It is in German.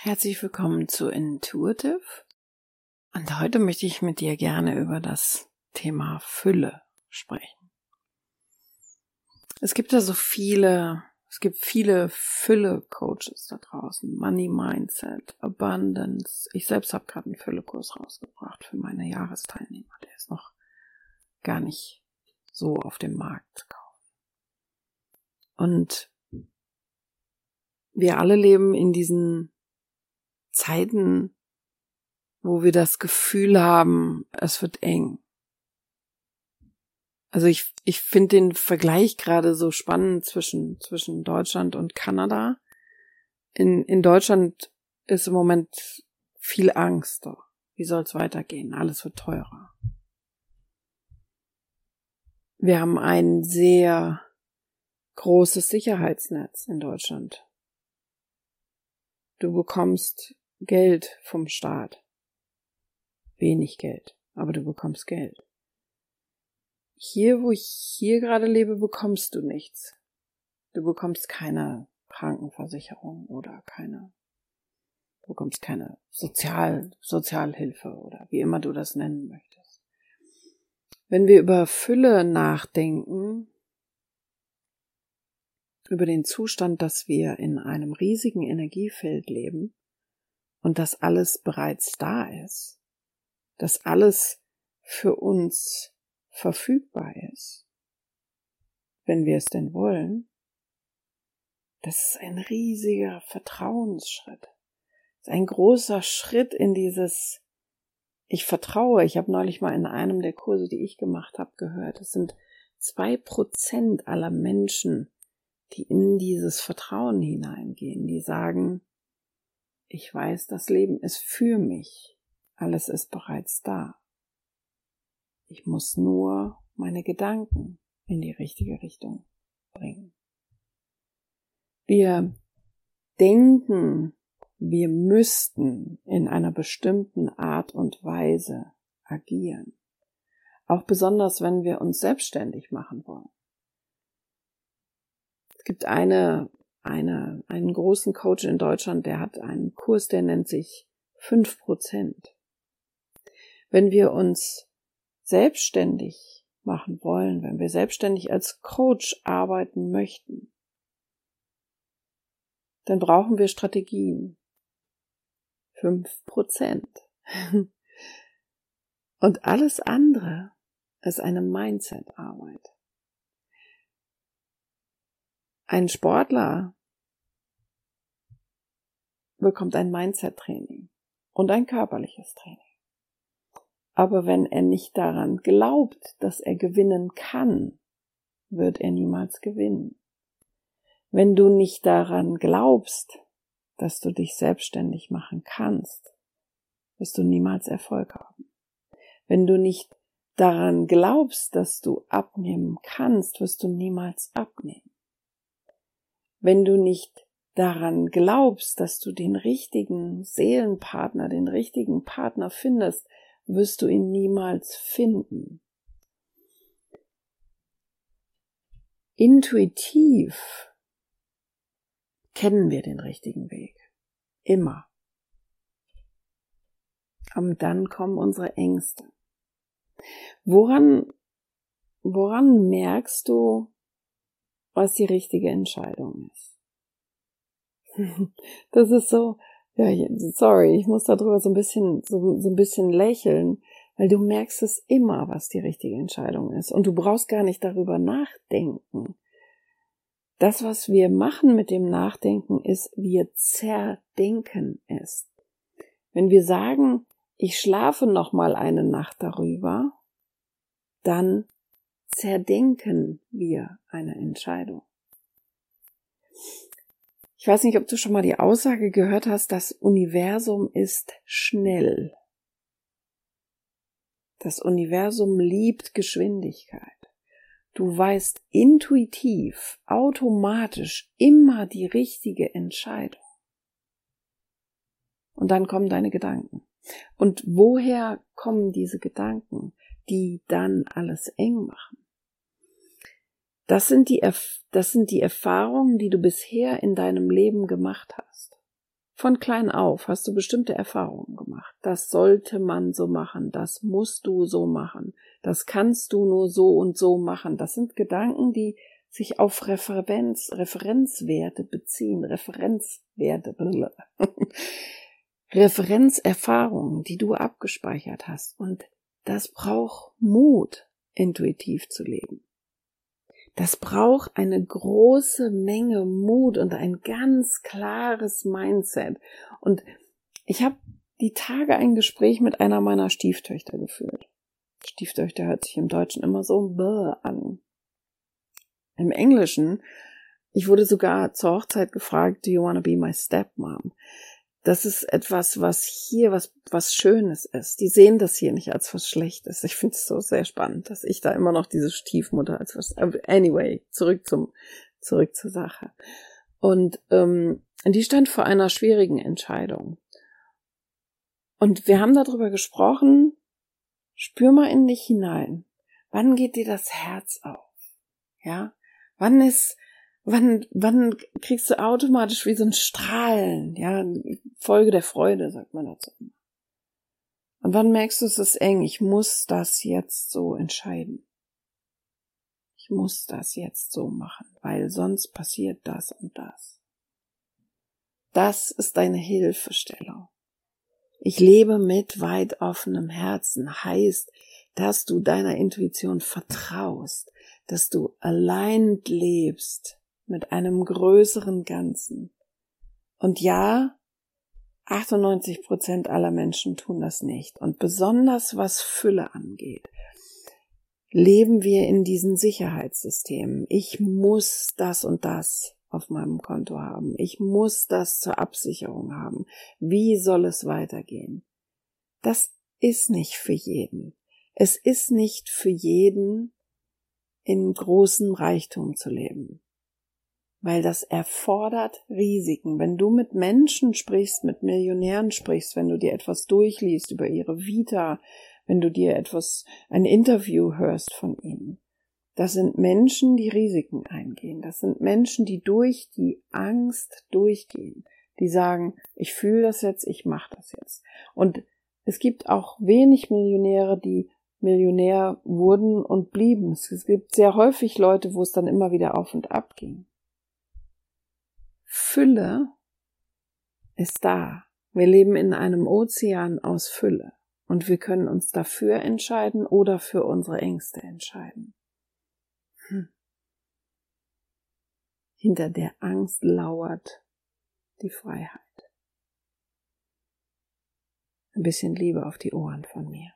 Herzlich willkommen zu Intuitive. Und heute möchte ich mit dir gerne über das Thema Fülle sprechen. Es gibt ja so viele, es gibt viele Fülle-Coaches da draußen. Money Mindset, Abundance. Ich selbst habe gerade einen Fülle-Kurs rausgebracht für meine Jahresteilnehmer. Der ist noch gar nicht so auf dem Markt zu kaufen. Und wir alle leben in diesen Zeiten, wo wir das Gefühl haben, es wird eng. Also ich, ich finde den Vergleich gerade so spannend zwischen, zwischen Deutschland und Kanada. In, in Deutschland ist im Moment viel Angst. Wie soll es weitergehen? Alles wird teurer. Wir haben ein sehr großes Sicherheitsnetz in Deutschland. Du bekommst Geld vom Staat. Wenig Geld, aber du bekommst Geld. Hier, wo ich hier gerade lebe, bekommst du nichts. Du bekommst keine Krankenversicherung oder keine, du bekommst keine Sozial, Sozialhilfe oder wie immer du das nennen möchtest. Wenn wir über Fülle nachdenken, über den Zustand, dass wir in einem riesigen Energiefeld leben, und dass alles bereits da ist, dass alles für uns verfügbar ist, wenn wir es denn wollen, das ist ein riesiger Vertrauensschritt. Das ist ein großer Schritt in dieses Ich vertraue. Ich habe neulich mal in einem der Kurse, die ich gemacht habe, gehört. Es sind zwei Prozent aller Menschen, die in dieses Vertrauen hineingehen, die sagen, ich weiß, das Leben ist für mich. Alles ist bereits da. Ich muss nur meine Gedanken in die richtige Richtung bringen. Wir denken, wir müssten in einer bestimmten Art und Weise agieren. Auch besonders, wenn wir uns selbstständig machen wollen. Es gibt eine eine, einen großen Coach in Deutschland, der hat einen Kurs, der nennt sich fünf Prozent. Wenn wir uns selbstständig machen wollen, wenn wir selbstständig als Coach arbeiten möchten, dann brauchen wir Strategien. Fünf Prozent. Und alles andere ist eine Mindset-Arbeit. Ein Sportler bekommt ein Mindset-Training und ein körperliches Training. Aber wenn er nicht daran glaubt, dass er gewinnen kann, wird er niemals gewinnen. Wenn du nicht daran glaubst, dass du dich selbstständig machen kannst, wirst du niemals Erfolg haben. Wenn du nicht daran glaubst, dass du abnehmen kannst, wirst du niemals abnehmen. Wenn du nicht daran glaubst, dass du den richtigen Seelenpartner, den richtigen Partner findest, wirst du ihn niemals finden. Intuitiv kennen wir den richtigen Weg. Immer. Und dann kommen unsere Ängste. Woran, woran merkst du, was die richtige Entscheidung ist? Das ist so, ja, sorry, ich muss darüber so ein bisschen, so, so ein bisschen lächeln, weil du merkst es immer, was die richtige Entscheidung ist. Und du brauchst gar nicht darüber nachdenken. Das, was wir machen mit dem Nachdenken, ist, wir zerdenken es. Wenn wir sagen, ich schlafe noch mal eine Nacht darüber, dann zerdenken wir eine Entscheidung. Ich weiß nicht, ob du schon mal die Aussage gehört hast, das Universum ist schnell. Das Universum liebt Geschwindigkeit. Du weißt intuitiv, automatisch immer die richtige Entscheidung. Und dann kommen deine Gedanken. Und woher kommen diese Gedanken, die dann alles eng machen? Das sind die, das sind die Erfahrungen, die du bisher in deinem Leben gemacht hast. von klein auf hast du bestimmte Erfahrungen gemacht. Das sollte man so machen, das musst du so machen, das kannst du nur so und so machen. Das sind Gedanken, die sich auf Referenz, Referenzwerte beziehen, Referenzwerte, Referenzerfahrungen, die du abgespeichert hast. Und das braucht Mut, intuitiv zu leben. Das braucht eine große Menge Mut und ein ganz klares Mindset. Und ich habe die Tage ein Gespräch mit einer meiner Stieftöchter geführt. Stieftöchter hört sich im Deutschen immer so bäh an. Im Englischen, ich wurde sogar zur Hochzeit gefragt, do you wanna be my stepmom? Das ist etwas, was hier was, was Schönes ist. Die sehen das hier nicht als was Schlechtes. Ich finde es so sehr spannend, dass ich da immer noch diese Stiefmutter als was. Anyway, zurück zum, zurück zur Sache. Und ähm, die stand vor einer schwierigen Entscheidung. Und wir haben darüber gesprochen, spür mal in dich hinein. Wann geht dir das Herz auf? Ja? Wann ist, wann, wann kriegst du automatisch wie so ein Strahlen, ja, Folge der Freude, sagt man dazu. Und wann merkst du, es ist eng, ich muss das jetzt so entscheiden. Ich muss das jetzt so machen, weil sonst passiert das und das. Das ist deine Hilfestellung. Ich lebe mit weit offenem Herzen heißt, dass du deiner Intuition vertraust, dass du allein lebst mit einem größeren Ganzen. Und ja, 98 Prozent aller Menschen tun das nicht. Und besonders was Fülle angeht, leben wir in diesen Sicherheitssystemen. Ich muss das und das auf meinem Konto haben. Ich muss das zur Absicherung haben. Wie soll es weitergehen? Das ist nicht für jeden. Es ist nicht für jeden, in großem Reichtum zu leben weil das erfordert Risiken. Wenn du mit Menschen sprichst, mit Millionären sprichst, wenn du dir etwas durchliest über ihre Vita, wenn du dir etwas, ein Interview hörst von ihnen, das sind Menschen, die Risiken eingehen. Das sind Menschen, die durch die Angst durchgehen. Die sagen, ich fühle das jetzt, ich mache das jetzt. Und es gibt auch wenig Millionäre, die Millionär wurden und blieben. Es gibt sehr häufig Leute, wo es dann immer wieder auf und ab ging. Fülle ist da. Wir leben in einem Ozean aus Fülle und wir können uns dafür entscheiden oder für unsere Ängste entscheiden. Hm. Hinter der Angst lauert die Freiheit. Ein bisschen Liebe auf die Ohren von mir.